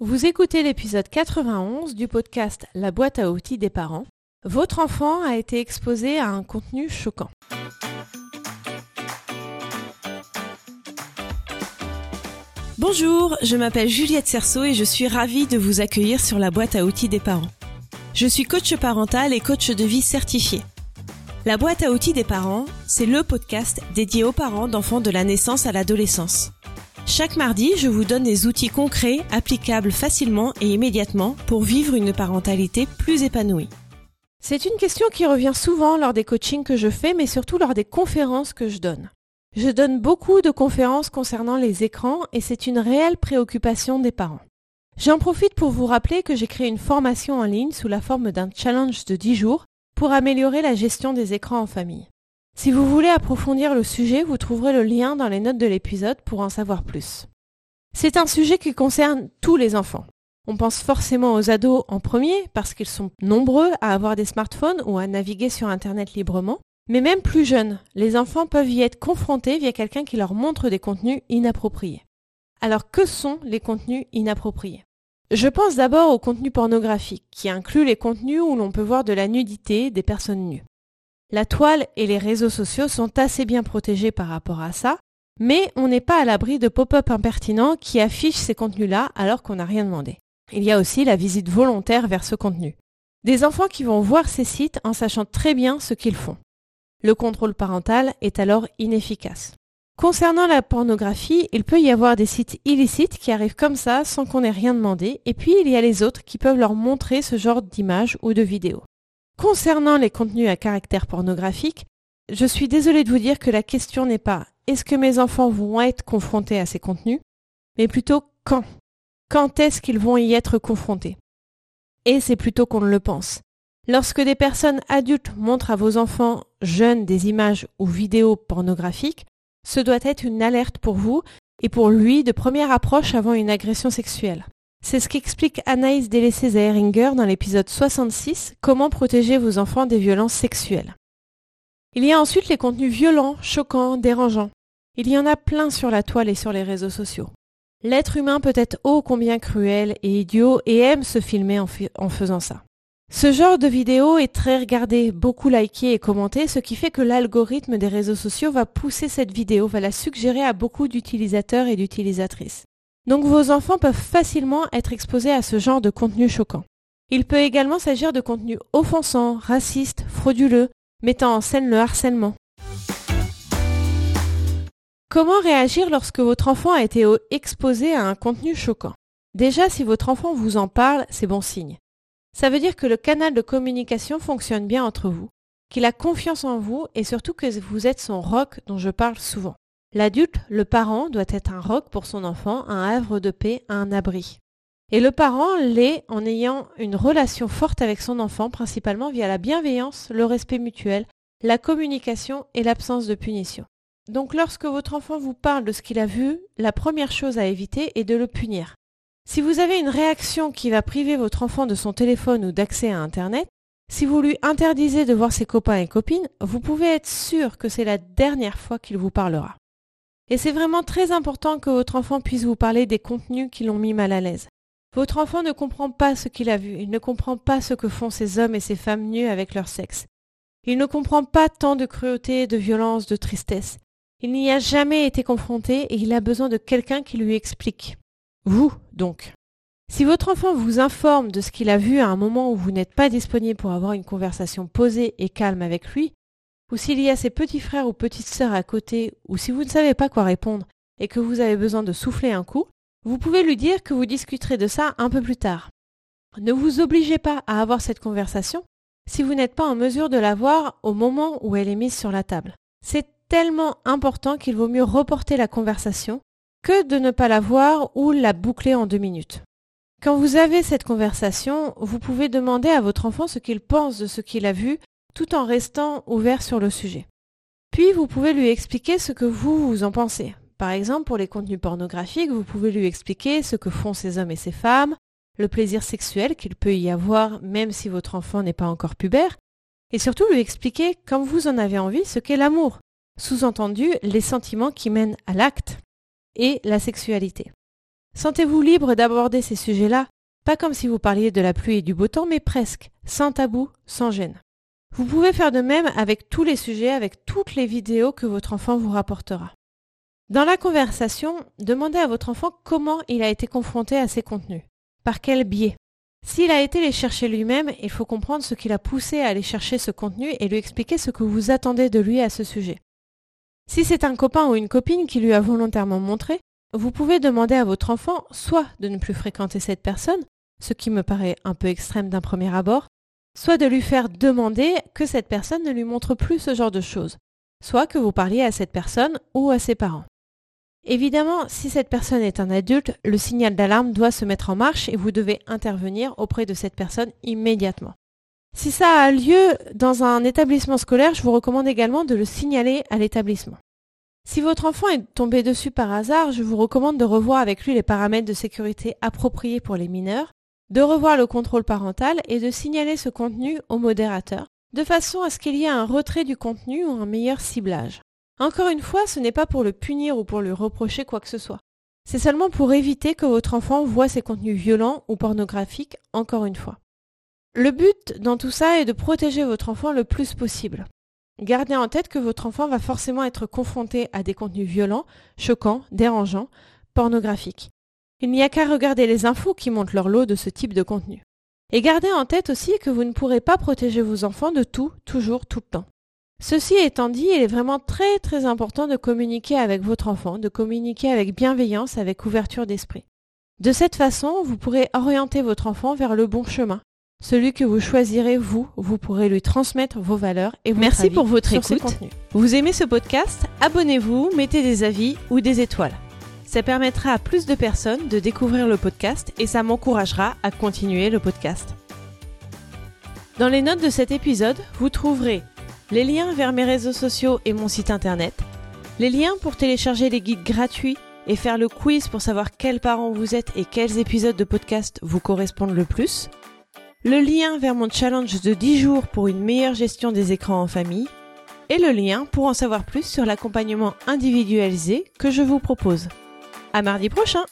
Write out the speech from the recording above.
Vous écoutez l'épisode 91 du podcast La boîte à outils des parents. Votre enfant a été exposé à un contenu choquant. Bonjour, je m'appelle Juliette Cerceau et je suis ravie de vous accueillir sur la boîte à outils des parents. Je suis coach parental et coach de vie certifié. La boîte à outils des parents, c'est le podcast dédié aux parents d'enfants de la naissance à l'adolescence. Chaque mardi, je vous donne des outils concrets, applicables facilement et immédiatement pour vivre une parentalité plus épanouie. C'est une question qui revient souvent lors des coachings que je fais, mais surtout lors des conférences que je donne. Je donne beaucoup de conférences concernant les écrans et c'est une réelle préoccupation des parents. J'en profite pour vous rappeler que j'ai créé une formation en ligne sous la forme d'un challenge de 10 jours pour améliorer la gestion des écrans en famille. Si vous voulez approfondir le sujet, vous trouverez le lien dans les notes de l'épisode pour en savoir plus. C'est un sujet qui concerne tous les enfants. On pense forcément aux ados en premier parce qu'ils sont nombreux à avoir des smartphones ou à naviguer sur Internet librement. Mais même plus jeunes, les enfants peuvent y être confrontés via quelqu'un qui leur montre des contenus inappropriés. Alors que sont les contenus inappropriés? Je pense d'abord aux contenus pornographiques, qui incluent les contenus où l'on peut voir de la nudité des personnes nues. La toile et les réseaux sociaux sont assez bien protégés par rapport à ça, mais on n'est pas à l'abri de pop-up impertinents qui affichent ces contenus-là alors qu'on n'a rien demandé. Il y a aussi la visite volontaire vers ce contenu. Des enfants qui vont voir ces sites en sachant très bien ce qu'ils font. Le contrôle parental est alors inefficace. Concernant la pornographie, il peut y avoir des sites illicites qui arrivent comme ça sans qu'on ait rien demandé, et puis il y a les autres qui peuvent leur montrer ce genre d'images ou de vidéos. Concernant les contenus à caractère pornographique, je suis désolée de vous dire que la question n'est pas est-ce que mes enfants vont être confrontés à ces contenus, mais plutôt quand. Quand est-ce qu'ils vont y être confrontés? Et c'est plutôt qu'on ne le pense. Lorsque des personnes adultes montrent à vos enfants jeunes des images ou vidéos pornographiques, ce doit être une alerte pour vous et pour lui de première approche avant une agression sexuelle. C'est ce qu'explique Anaïs délaissé Zaheringer dans l'épisode 66, Comment protéger vos enfants des violences sexuelles. Il y a ensuite les contenus violents, choquants, dérangeants. Il y en a plein sur la toile et sur les réseaux sociaux. L'être humain peut être ô combien cruel et idiot et aime se filmer en, en faisant ça. Ce genre de vidéo est très regardé, beaucoup liké et commenté, ce qui fait que l'algorithme des réseaux sociaux va pousser cette vidéo, va la suggérer à beaucoup d'utilisateurs et d'utilisatrices. Donc vos enfants peuvent facilement être exposés à ce genre de contenu choquant. Il peut également s'agir de contenus offensants, racistes, frauduleux, mettant en scène le harcèlement. Comment réagir lorsque votre enfant a été exposé à un contenu choquant? Déjà, si votre enfant vous en parle, c'est bon signe. Ça veut dire que le canal de communication fonctionne bien entre vous, qu'il a confiance en vous et surtout que vous êtes son rock dont je parle souvent. L'adulte, le parent, doit être un roc pour son enfant, un havre de paix, un abri. Et le parent l'est en ayant une relation forte avec son enfant, principalement via la bienveillance, le respect mutuel, la communication et l'absence de punition. Donc lorsque votre enfant vous parle de ce qu'il a vu, la première chose à éviter est de le punir. Si vous avez une réaction qui va priver votre enfant de son téléphone ou d'accès à Internet, si vous lui interdisez de voir ses copains et copines, vous pouvez être sûr que c'est la dernière fois qu'il vous parlera. Et c'est vraiment très important que votre enfant puisse vous parler des contenus qui l'ont mis mal à l'aise. Votre enfant ne comprend pas ce qu'il a vu, il ne comprend pas ce que font ces hommes et ces femmes nus avec leur sexe. Il ne comprend pas tant de cruauté, de violence, de tristesse. Il n'y a jamais été confronté et il a besoin de quelqu'un qui lui explique. Vous, donc. Si votre enfant vous informe de ce qu'il a vu à un moment où vous n'êtes pas disponible pour avoir une conversation posée et calme avec lui, ou s'il y a ses petits frères ou petites sœurs à côté, ou si vous ne savez pas quoi répondre et que vous avez besoin de souffler un coup, vous pouvez lui dire que vous discuterez de ça un peu plus tard. Ne vous obligez pas à avoir cette conversation si vous n'êtes pas en mesure de l'avoir au moment où elle est mise sur la table. C'est tellement important qu'il vaut mieux reporter la conversation que de ne pas la voir ou la boucler en deux minutes. Quand vous avez cette conversation, vous pouvez demander à votre enfant ce qu'il pense de ce qu'il a vu tout en restant ouvert sur le sujet. Puis vous pouvez lui expliquer ce que vous, vous en pensez. Par exemple, pour les contenus pornographiques, vous pouvez lui expliquer ce que font ces hommes et ces femmes, le plaisir sexuel qu'il peut y avoir même si votre enfant n'est pas encore pubère, et surtout lui expliquer, comme vous en avez envie, ce qu'est l'amour, sous-entendu les sentiments qui mènent à l'acte et la sexualité. Sentez-vous libre d'aborder ces sujets-là, pas comme si vous parliez de la pluie et du beau temps, mais presque, sans tabou, sans gêne. Vous pouvez faire de même avec tous les sujets, avec toutes les vidéos que votre enfant vous rapportera. Dans la conversation, demandez à votre enfant comment il a été confronté à ces contenus. Par quel biais? S'il a été les chercher lui-même, il faut comprendre ce qui l'a poussé à aller chercher ce contenu et lui expliquer ce que vous attendez de lui à ce sujet. Si c'est un copain ou une copine qui lui a volontairement montré, vous pouvez demander à votre enfant soit de ne plus fréquenter cette personne, ce qui me paraît un peu extrême d'un premier abord, soit de lui faire demander que cette personne ne lui montre plus ce genre de choses, soit que vous parliez à cette personne ou à ses parents. Évidemment, si cette personne est un adulte, le signal d'alarme doit se mettre en marche et vous devez intervenir auprès de cette personne immédiatement. Si ça a lieu dans un établissement scolaire, je vous recommande également de le signaler à l'établissement. Si votre enfant est tombé dessus par hasard, je vous recommande de revoir avec lui les paramètres de sécurité appropriés pour les mineurs de revoir le contrôle parental et de signaler ce contenu au modérateur, de façon à ce qu'il y ait un retrait du contenu ou un meilleur ciblage. Encore une fois, ce n'est pas pour le punir ou pour lui reprocher quoi que ce soit. C'est seulement pour éviter que votre enfant voit ces contenus violents ou pornographiques encore une fois. Le but dans tout ça est de protéger votre enfant le plus possible. Gardez en tête que votre enfant va forcément être confronté à des contenus violents, choquants, dérangeants, pornographiques. Il n'y a qu'à regarder les infos qui montrent leur lot de ce type de contenu. Et gardez en tête aussi que vous ne pourrez pas protéger vos enfants de tout, toujours, tout le temps. Ceci étant dit, il est vraiment très très important de communiquer avec votre enfant, de communiquer avec bienveillance, avec ouverture d'esprit. De cette façon, vous pourrez orienter votre enfant vers le bon chemin. Celui que vous choisirez, vous, vous pourrez lui transmettre vos valeurs et votre Merci pour votre écoute. Vous aimez ce podcast? Abonnez-vous, mettez des avis ou des étoiles. Ça permettra à plus de personnes de découvrir le podcast et ça m'encouragera à continuer le podcast. Dans les notes de cet épisode, vous trouverez les liens vers mes réseaux sociaux et mon site internet, les liens pour télécharger les guides gratuits et faire le quiz pour savoir quels parents vous êtes et quels épisodes de podcast vous correspondent le plus, le lien vers mon challenge de 10 jours pour une meilleure gestion des écrans en famille, et le lien pour en savoir plus sur l'accompagnement individualisé que je vous propose. À mardi prochain